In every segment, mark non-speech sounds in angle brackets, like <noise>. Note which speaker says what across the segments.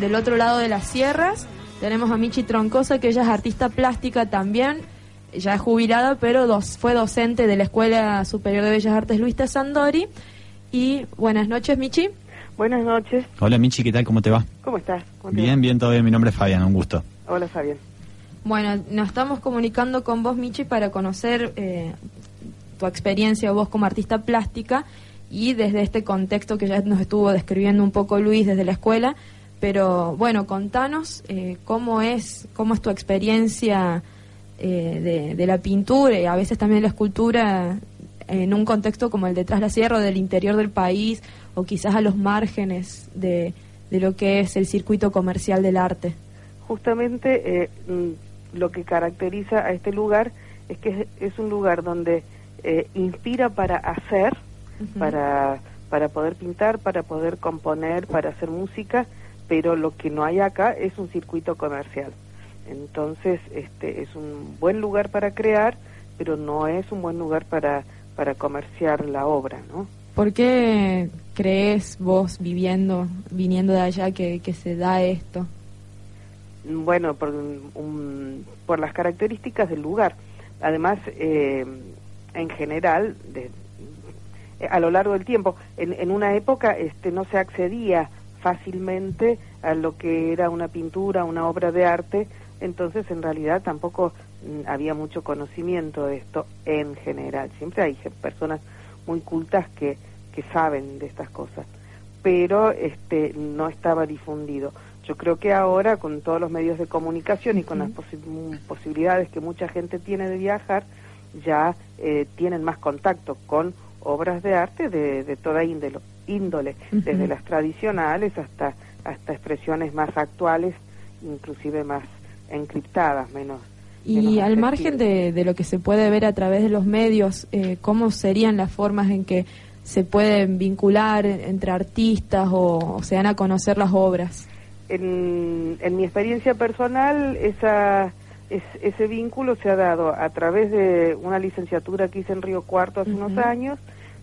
Speaker 1: Del otro lado de las sierras tenemos a Michi Troncosa, que ella es artista plástica también, ya es jubilada, pero dos, fue docente de la Escuela Superior de Bellas Artes Luis Sandori. Y buenas noches, Michi.
Speaker 2: Buenas noches.
Speaker 3: Hola, Michi, ¿qué tal? ¿Cómo te va?
Speaker 2: ¿Cómo estás?
Speaker 3: bien, bien, todo bien. Mi nombre es Fabián, un gusto.
Speaker 2: Hola, Fabián.
Speaker 1: Bueno, nos estamos comunicando con vos, Michi, para conocer eh, tu experiencia, vos como artista plástica, y desde este contexto que ya nos estuvo describiendo un poco Luis desde la escuela, pero bueno, contanos eh, cómo es cómo es tu experiencia eh, de, la pintura y a veces también la escultura en un contexto como el de Tras la Sierra o del interior del país o quizás a los márgenes de, de lo que es el circuito comercial del arte.
Speaker 2: Justamente eh, mm, lo que caracteriza a este lugar es que es, un lugar donde inspira para hacer, para, para poder pintar, para poder componer, para hacer música, pero lo que no hay acá es un circuito comercial. Entonces, este es un buen lugar para crear, pero no es un buen lugar para, para comerciar la obra, ¿no?
Speaker 1: ¿Por qué crees vos viviendo, viniendo de allá, que, que se da esto?
Speaker 2: Bueno, por, por las características del lugar. Además, eh, en general, de, a lo largo del tiempo, en, en una época este, no se accedía fácilmente a lo que era una pintura, una obra de arte, entonces en realidad tampoco mm, había mucho conocimiento de esto en general. Siempre hay personas muy cultas que, que saben de estas cosas, pero este no estaba difundido. Yo creo que ahora con todos los medios de comunicación y con las posibilidades que mucha gente tiene de viajar, ya eh, tienen más contacto con obras de arte de, de toda índole, índole desde las tradicionales hasta, hasta expresiones más actuales, inclusive más encriptadas, menos.
Speaker 1: Y al margen de, de, lo que se puede ver a través de los medios, eh, ¿cómo serían las formas en que se pueden vincular entre artistas o, se dan a conocer las obras?
Speaker 2: En, en mi experiencia personal, esa, ese vínculo se ha dado a través de una licenciatura que hice en Río Cuarto hace unos años,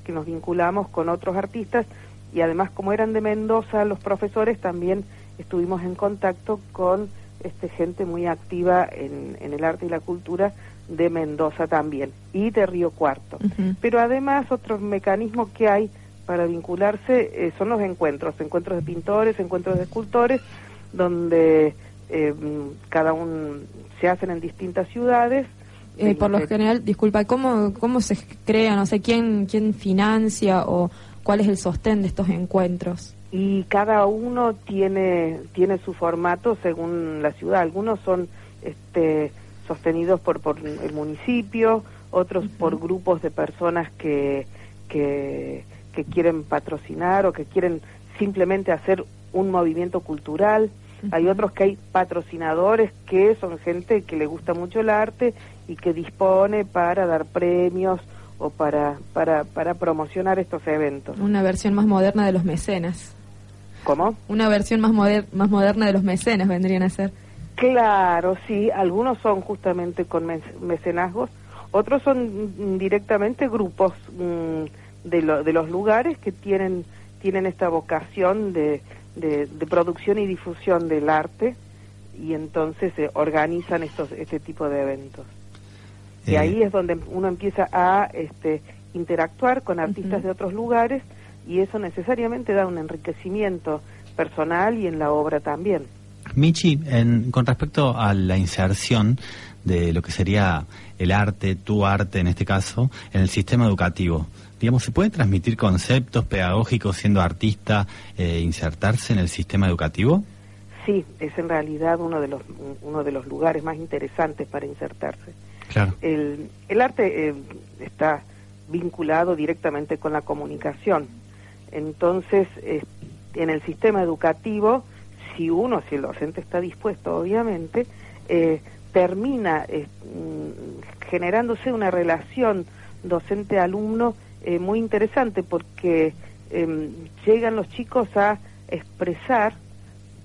Speaker 2: que nos vinculamos con otros artistas y además como eran de Mendoza los profesores también estuvimos en contacto con este gente muy activa en, en el arte y la cultura de Mendoza también y de Río Cuarto. Pero además otros mecanismos que hay para vincularse eh, son los encuentros, encuentros de pintores, encuentros de escultores, donde eh, cada uno se hacen en distintas ciudades
Speaker 1: eh, por lo general, disculpa, ¿cómo, ¿cómo se crea? No sé, ¿quién, ¿quién financia o cuál es el sostén de estos encuentros?
Speaker 2: Y cada uno tiene, tiene su formato según la ciudad. Algunos son este, sostenidos por, por el municipio, otros por grupos de personas que, que, que quieren patrocinar o que quieren simplemente hacer un movimiento cultural. Hay otros que hay patrocinadores que son gente que le gusta mucho el arte y que dispone para dar premios o para, para, para promocionar estos eventos.
Speaker 1: Una versión más moderna de los mecenas.
Speaker 2: ¿Cómo?
Speaker 1: Una versión más, más moderna de los mecenas vendrían a ser.
Speaker 2: Claro, sí, algunos son justamente con mecenazgos, otros son directamente grupos mm, de, de los lugares que tienen, tienen esta vocación de, de, producción y difusión del arte y entonces se organizan estos este tipo de eventos. Y eh. ahí es donde uno empieza a este, interactuar con artistas de otros lugares y eso necesariamente da un enriquecimiento personal y en la obra también.
Speaker 3: Michi, con respecto a la inserción de lo que sería el arte, tu arte en este caso, en el sistema educativo, digamos, ¿se pueden transmitir conceptos pedagógicos siendo artista, eh, insertarse en el sistema educativo?
Speaker 2: Sí, es en realidad uno de los, uno de los lugares más interesantes para insertarse. El, el arte eh, está vinculado directamente con la comunicación. Entonces, en el sistema educativo, si uno, si el docente está dispuesto, obviamente, eh, termina mm, generándose una relación docente-alumno eh, muy interesante porque em, llegan los chicos a expresar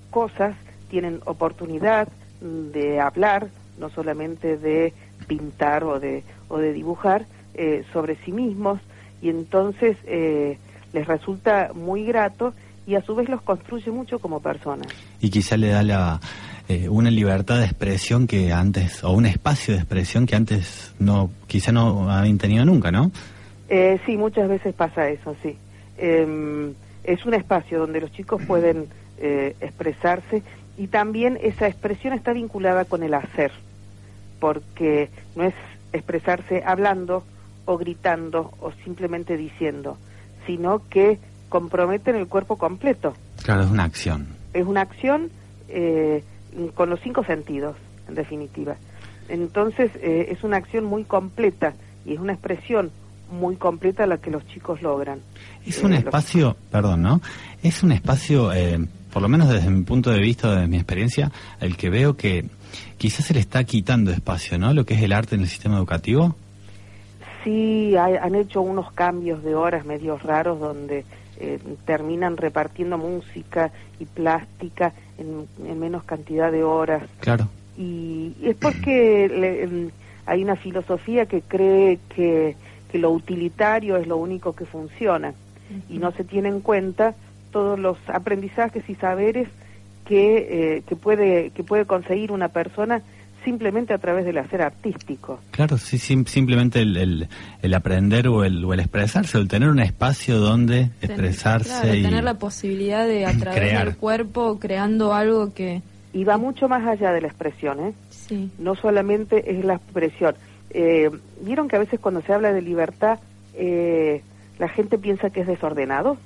Speaker 2: cosas, tienen oportunidad de hablar, no solamente de pintar o de, o de dibujar eh, sobre sí mismos y entonces eh, les resulta muy grato y a su vez los construye mucho como personas.
Speaker 3: Y quizá le da la, eh, una libertad de expresión que antes, o un espacio de expresión que antes no, quizá no habían tenido nunca, ¿no?
Speaker 2: Eh, sí, muchas veces pasa eso, sí. Em, es un espacio donde los chicos pueden eh, expresarse y también esa expresión está vinculada con el hacer, porque no es expresarse hablando o gritando o simplemente diciendo, sino que comprometen el cuerpo completo.
Speaker 3: Claro, es una acción.
Speaker 2: Es una acción eh, con los cinco sentidos, en definitiva. Entonces, eh, es una acción muy completa y es una expresión muy completa la que los chicos logran.
Speaker 3: Es un espacio, perdón, ¿no? Es un espacio por lo menos desde mi punto de vista, desde mi experiencia, el que veo que quizás se le está quitando espacio, ¿no? Lo que es el arte en el sistema educativo.
Speaker 2: Sí, han hecho unos cambios de horas medios raros donde eh, terminan repartiendo música y plástica en, menos cantidad de horas.
Speaker 3: Claro.
Speaker 2: Y, es porque hay una filosofía que cree que, que lo utilitario es lo único que funciona y no se tiene en cuenta todos los aprendizajes y saberes que, eh, que, puede, que puede conseguir una persona simplemente a través del hacer artístico.
Speaker 3: Claro, sí, simplemente el, el, aprender o el, o el expresarse, el tener un espacio donde expresarse.
Speaker 1: y tener la posibilidad de a <clears throat> través del cuerpo creando algo que...
Speaker 2: Y va mucho más allá de la expresión, ¿eh? Sí. No solamente es la expresión. Eh, ¿Vieron que a veces cuando se habla de libertad eh, la gente piensa que es desordenado?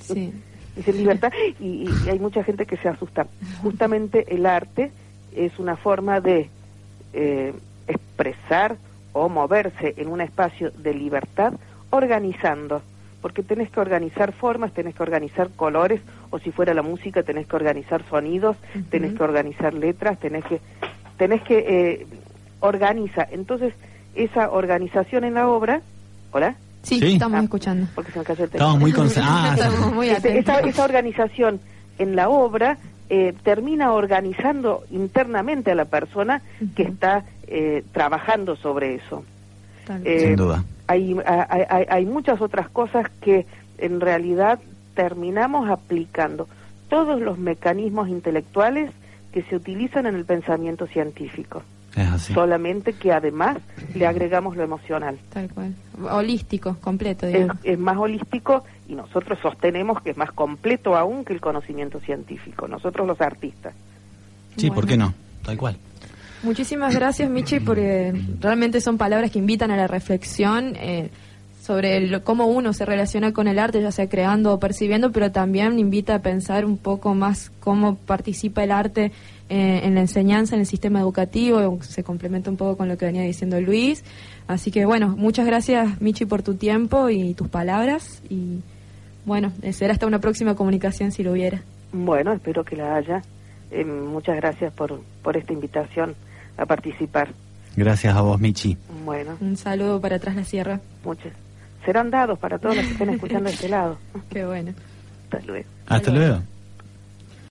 Speaker 1: Sí. <laughs>
Speaker 2: dice libertad y, hay mucha gente que se asusta. <laughs> Justamente el arte es una forma de eh, expresar o moverse en un espacio de libertad organizando, porque tenés que organizar formas, tenés que organizar colores, o si fuera la música tenés que organizar sonidos, tenés que organizar letras, tenés que tenés que eh, organiza. Entonces esa organización en la obra, hola.
Speaker 1: Sí, estamos escuchando.
Speaker 2: Porque se me cayó el
Speaker 3: Estamos muy concentrados. <laughs>
Speaker 2: Ah, esa, organización en la obra eh, termina organizando internamente a la persona que está eh, trabajando sobre eso.
Speaker 3: Eh, Sin duda.
Speaker 2: Hay, hay, hay muchas otras cosas que en realidad terminamos aplicando todos los mecanismos intelectuales que se utilizan en el pensamiento científico. Solamente que además le agregamos lo emocional.
Speaker 1: Tal cual. Holístico, completo.
Speaker 2: Es, más holístico y nosotros sostenemos que es más completo aún que el conocimiento científico, nosotros los artistas.
Speaker 3: Sí, ¿por qué no? Tal cual.
Speaker 1: Muchísimas gracias, Michi, porque realmente son palabras que invitan a la reflexión. Eh, sobre cómo uno se relaciona con el arte, ya sea creando o percibiendo, pero también invita a pensar un poco más cómo participa el arte eh, en la enseñanza, en el sistema educativo, se complementa un poco con lo que venía diciendo Luis. Así que bueno, muchas gracias Michi por tu tiempo y tus palabras y bueno, será hasta una próxima comunicación si lo hubiera.
Speaker 2: Bueno, espero que la haya. Eh, muchas gracias por, por esta invitación a participar.
Speaker 3: Gracias a vos, Michi.
Speaker 2: Bueno.
Speaker 1: Un saludo para atrás la sierra.
Speaker 2: Muchas serán dados para todos los que estén escuchando de este lado. <laughs>
Speaker 1: Qué bueno.
Speaker 2: Hasta luego.
Speaker 3: Hasta luego.